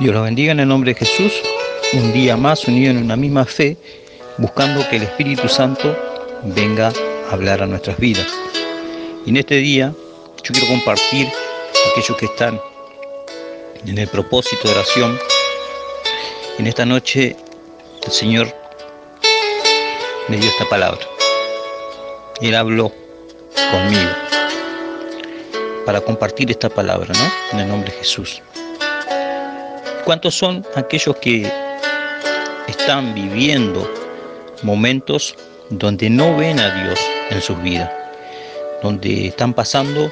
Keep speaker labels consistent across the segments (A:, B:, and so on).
A: Dios los bendiga en el nombre de Jesús. Un día más unido en una misma fe, buscando que el Espíritu Santo venga a hablar a nuestras vidas. Y en este día yo quiero compartir a aquellos que están en el propósito de oración. En esta noche el Señor me dio esta palabra. Él habló conmigo para compartir esta palabra, ¿no? En el nombre de Jesús. ¿Cuántos son aquellos que están viviendo momentos donde no ven a Dios en sus vidas? Donde están pasando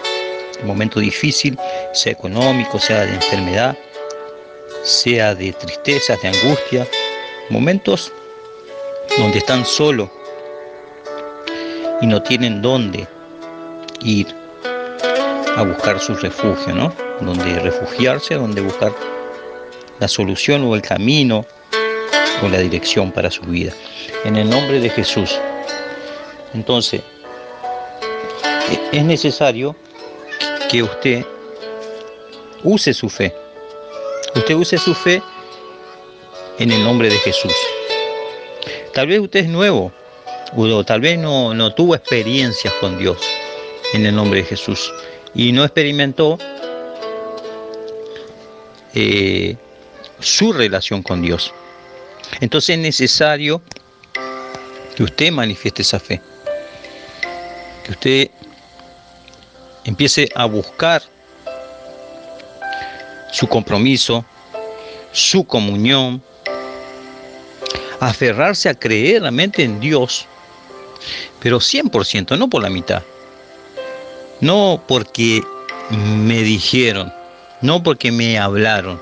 A: un momento difícil, sea económico, sea de enfermedad, sea de tristeza, de angustia, momentos donde están solos y no tienen dónde ir a buscar su refugio, ¿no? Donde refugiarse, donde buscar la solución o el camino o la dirección para su vida. En el nombre de Jesús. Entonces, es necesario que usted use su fe. Usted use su fe en el nombre de Jesús. Tal vez usted es nuevo, o tal vez no, no tuvo experiencias con Dios en el nombre de Jesús y no experimentó eh, su relación con Dios. Entonces es necesario que usted manifieste esa fe, que usted empiece a buscar su compromiso, su comunión, aferrarse a creer realmente en Dios, pero 100%, no por la mitad, no porque me dijeron, no porque me hablaron,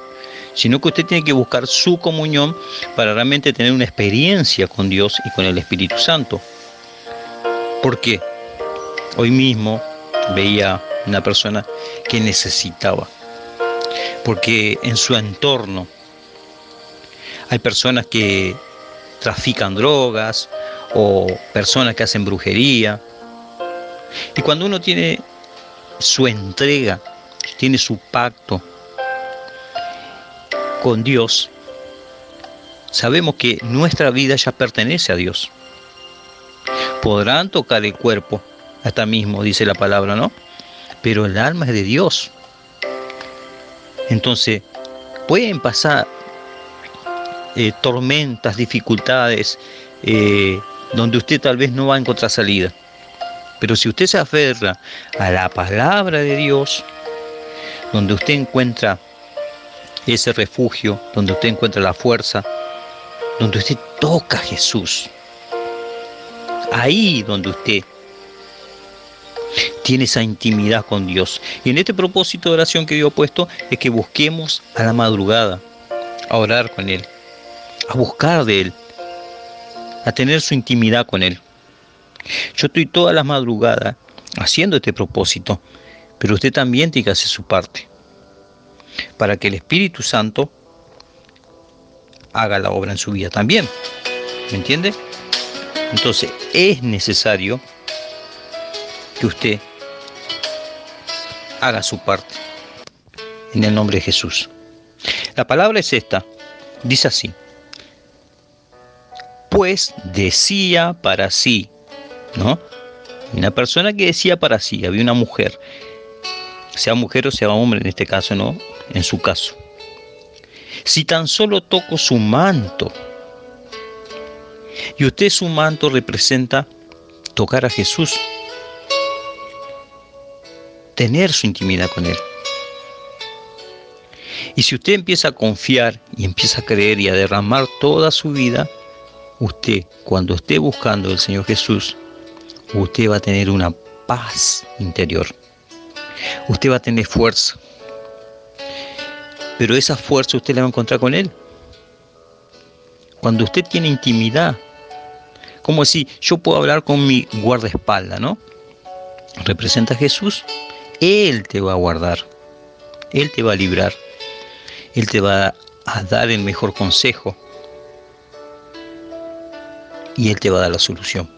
A: sino que usted tiene que buscar su comunión para realmente tener una experiencia con Dios y con el Espíritu Santo. ¿Por qué? Hoy mismo veía una persona que necesitaba, porque en su entorno hay personas que trafican drogas o personas que hacen brujería. Y cuando uno tiene su entrega, tiene su pacto con Dios, sabemos que nuestra vida ya pertenece a Dios. Podrán tocar el cuerpo, hasta mismo dice la palabra, ¿no? Pero el alma es de Dios. Entonces, pueden pasar eh, tormentas, dificultades, eh, donde usted tal vez no va a encontrar salida. Pero si usted se aferra a la palabra de Dios, donde usted encuentra ese refugio, donde usted encuentra la fuerza, donde usted toca a Jesús. Ahí donde usted tiene esa intimidad con Dios. Y en este propósito de oración que yo he puesto es que busquemos a la madrugada, a orar con Él, a buscar de Él, a tener su intimidad con Él. Yo estoy todas las madrugadas haciendo este propósito, pero usted también tiene que hacer su parte para que el Espíritu Santo haga la obra en su vida también. ¿Me entiende? Entonces es necesario que usted haga su parte en el nombre de Jesús. La palabra es esta, dice así, pues decía para sí, ¿no? Una persona que decía para sí, había una mujer, sea mujer o sea hombre en este caso, ¿no? en su caso. Si tan solo toco su manto, y usted su manto representa tocar a Jesús, tener su intimidad con Él. Y si usted empieza a confiar y empieza a creer y a derramar toda su vida, usted, cuando esté buscando al Señor Jesús, usted va a tener una paz interior. Usted va a tener fuerza. Pero esa fuerza usted la va a encontrar con Él. Cuando usted tiene intimidad, como si yo puedo hablar con mi guardaespaldas, ¿no? Representa a Jesús, Él te va a guardar, Él te va a librar, Él te va a dar el mejor consejo y Él te va a dar la solución.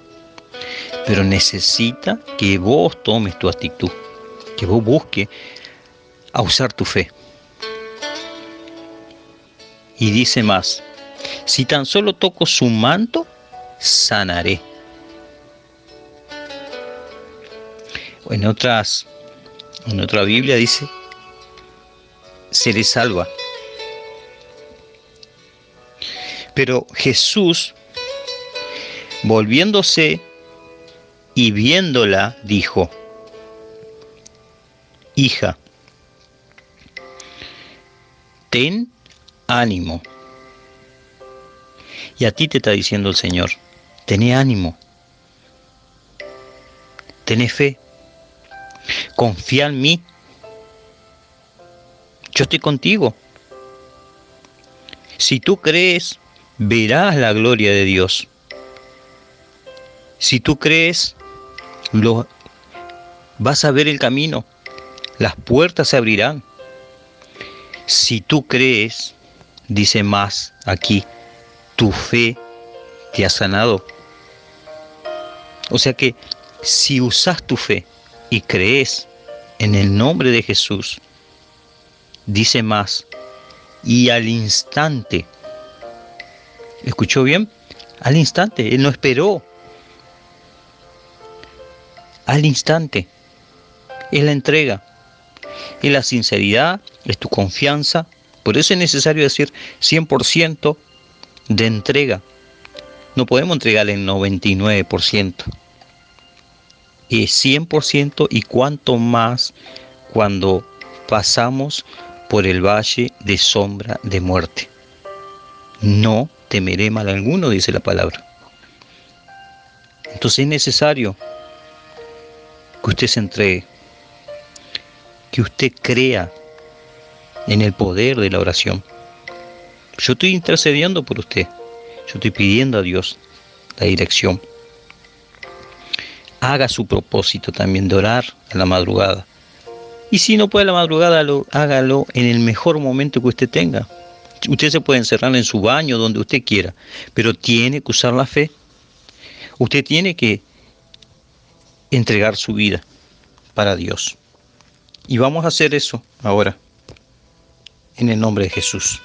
A: Pero necesita que vos tomes tu actitud, que vos busques a usar tu fe. Y dice más, si tan solo toco su manto, sanaré. En otras, en otra Biblia dice, seré salva. Pero Jesús, volviéndose y viéndola, dijo, hija, ten ánimo. Y a ti te está diciendo el Señor, tené ánimo, tené fe, confía en mí, yo estoy contigo. Si tú crees, verás la gloria de Dios. Si tú crees, lo, vas a ver el camino, las puertas se abrirán. Si tú crees, dice más aquí, tu fe te ha sanado. O sea que si usas tu fe y crees en el nombre de Jesús, dice más, y al instante, ¿escuchó bien? Al instante, él no esperó. Al instante, es la entrega, es la sinceridad, es tu confianza. Por eso es necesario decir 100% de entrega. No podemos entregar el 99%. Es 100% y cuanto más cuando pasamos por el valle de sombra de muerte. No temeré mal alguno, dice la palabra. Entonces es necesario que usted se entregue, que usted crea en el poder de la oración. Yo estoy intercediendo por usted, yo estoy pidiendo a Dios la dirección. Haga su propósito también de orar a la madrugada y si no puede a la madrugada, hágalo en el mejor momento que usted tenga. Usted se puede encerrar en su baño, donde usted quiera, pero tiene que usar la fe. Usted tiene que entregar su vida para Dios. Y vamos a hacer eso ahora, en el nombre de Jesús.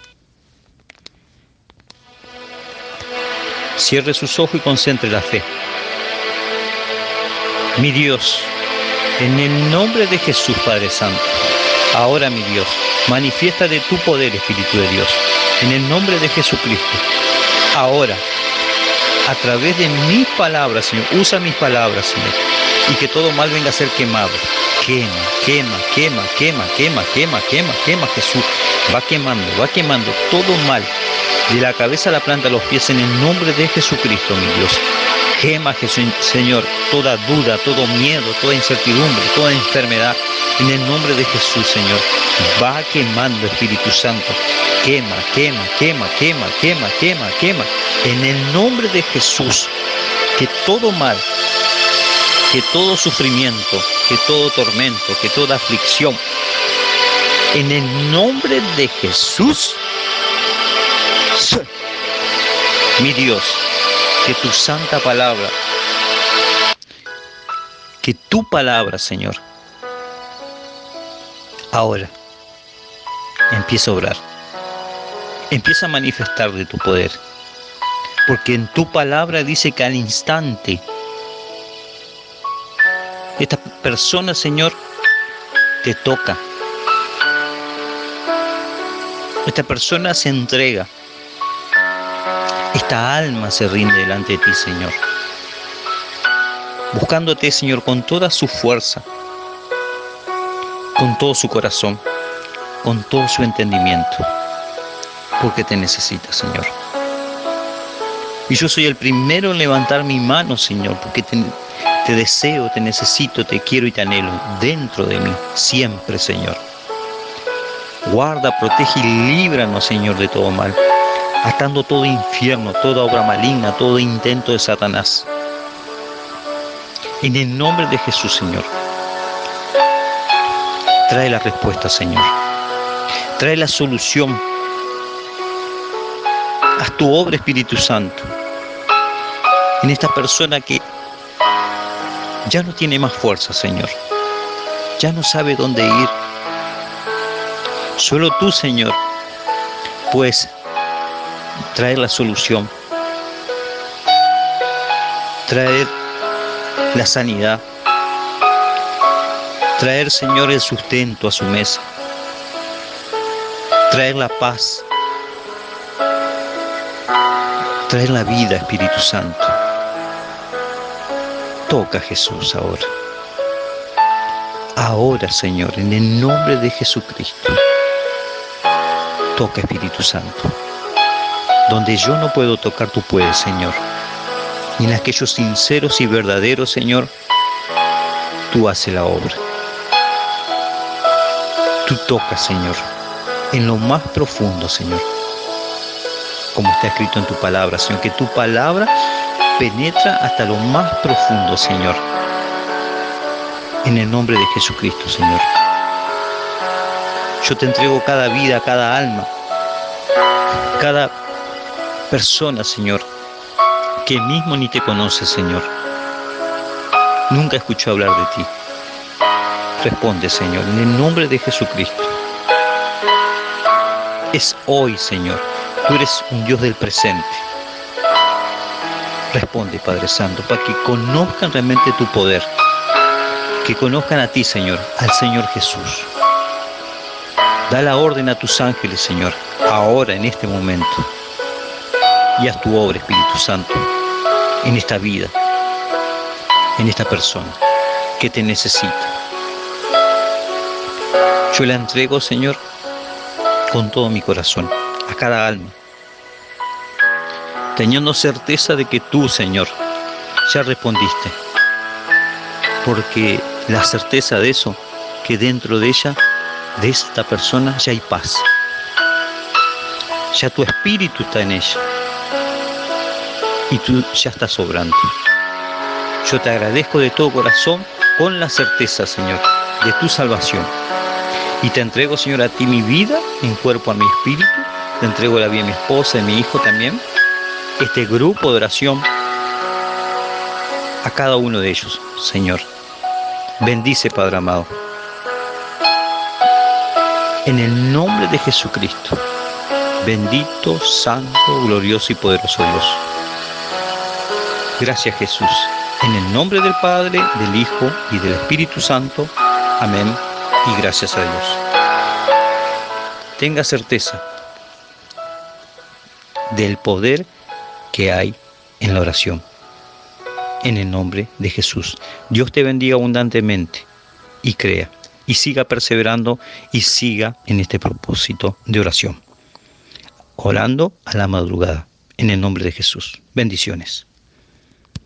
A: Cierre sus ojos y concentre la fe. Mi Dios, en el nombre de Jesús, Padre Santo, ahora mi Dios, manifiesta de tu poder, Espíritu de Dios. En el nombre de Jesucristo, ahora, a través de mis palabras, Señor, usa mis palabras, Señor, y que todo mal venga a ser quemado. Quema, quema, quema, quema, quema, quema, quema, quema, Jesús. Va quemando, va quemando todo mal, de la cabeza a la planta de los pies, en el nombre de Jesucristo, mi Dios. Quema, Jesús, Señor, toda duda, todo miedo, toda incertidumbre, toda enfermedad. En el nombre de Jesús, Señor, va quemando, Espíritu Santo. Quema, quema, quema, quema, quema, quema, quema. En el nombre de Jesús, que todo mal, que todo sufrimiento, que todo tormento, que toda aflicción, en el nombre de Jesús, mi Dios, que tu santa palabra, que tu palabra, Señor, ahora empieza a obrar, empieza a manifestar de tu poder, porque en tu palabra dice que al instante esta persona, Señor, te toca. Esta persona se entrega. Esta alma se rinde delante de ti, Señor. Buscándote, Señor, con toda su fuerza, con todo su corazón, con todo su entendimiento, porque te necesita, Señor. Y yo soy el primero en levantar mi mano, Señor, porque te, te deseo, te necesito, te quiero y te anhelo dentro de mí, siempre, Señor. Guarda, protege y líbranos, Señor, de todo mal atando todo infierno, toda obra maligna, todo intento de Satanás. En el nombre de Jesús, Señor, trae la respuesta, Señor. Trae la solución. Haz tu obra, Espíritu Santo, en esta persona que ya no tiene más fuerza, Señor. Ya no sabe dónde ir. Solo tú, Señor, pues traer la solución, traer la sanidad, traer, Señor, el sustento a su mesa, traer la paz, traer la vida, Espíritu Santo. Toca Jesús ahora. Ahora, Señor, en el nombre de Jesucristo. Toca, Espíritu Santo. Donde yo no puedo tocar, tú puedes, Señor. Y en aquellos sinceros y verdaderos, Señor, tú haces la obra. Tú tocas, Señor, en lo más profundo, Señor como está escrito en tu palabra, Señor, que tu palabra penetra hasta lo más profundo, Señor. En el nombre de Jesucristo, Señor. Yo te entrego cada vida, cada alma, cada persona, Señor, que mismo ni te conoce, Señor. Nunca escuchó hablar de ti. Responde, Señor, en el nombre de Jesucristo. Es hoy, Señor, Tú eres un Dios del presente. Responde, Padre Santo, para que conozcan realmente tu poder. Que conozcan a ti, Señor, al Señor Jesús. Da la orden a tus ángeles, Señor, ahora, en este momento. Y haz tu obra, Espíritu Santo, en esta vida, en esta persona que te necesita. Yo la entrego, Señor, con todo mi corazón a cada alma, teniendo certeza de que tú, Señor, ya respondiste, porque la certeza de eso, que dentro de ella, de esta persona, ya hay paz, ya tu espíritu está en ella y tú ya estás sobrando. Yo te agradezco de todo corazón con la certeza, Señor, de tu salvación. Y te entrego, Señor, a ti mi vida, en cuerpo, a mi espíritu, te entrego la vida a mi esposa y mi hijo también. Este grupo de oración a cada uno de ellos, Señor. Bendice, Padre amado. En el nombre de Jesucristo. Bendito, santo, glorioso y poderoso Dios. Gracias Jesús. En el nombre del Padre, del Hijo y del Espíritu Santo. Amén. Y gracias a Dios. Tenga certeza del poder que hay en la oración. En el nombre de Jesús. Dios te bendiga abundantemente y crea y siga perseverando y siga en este propósito de oración. Orando a la madrugada. En el nombre de Jesús. Bendiciones.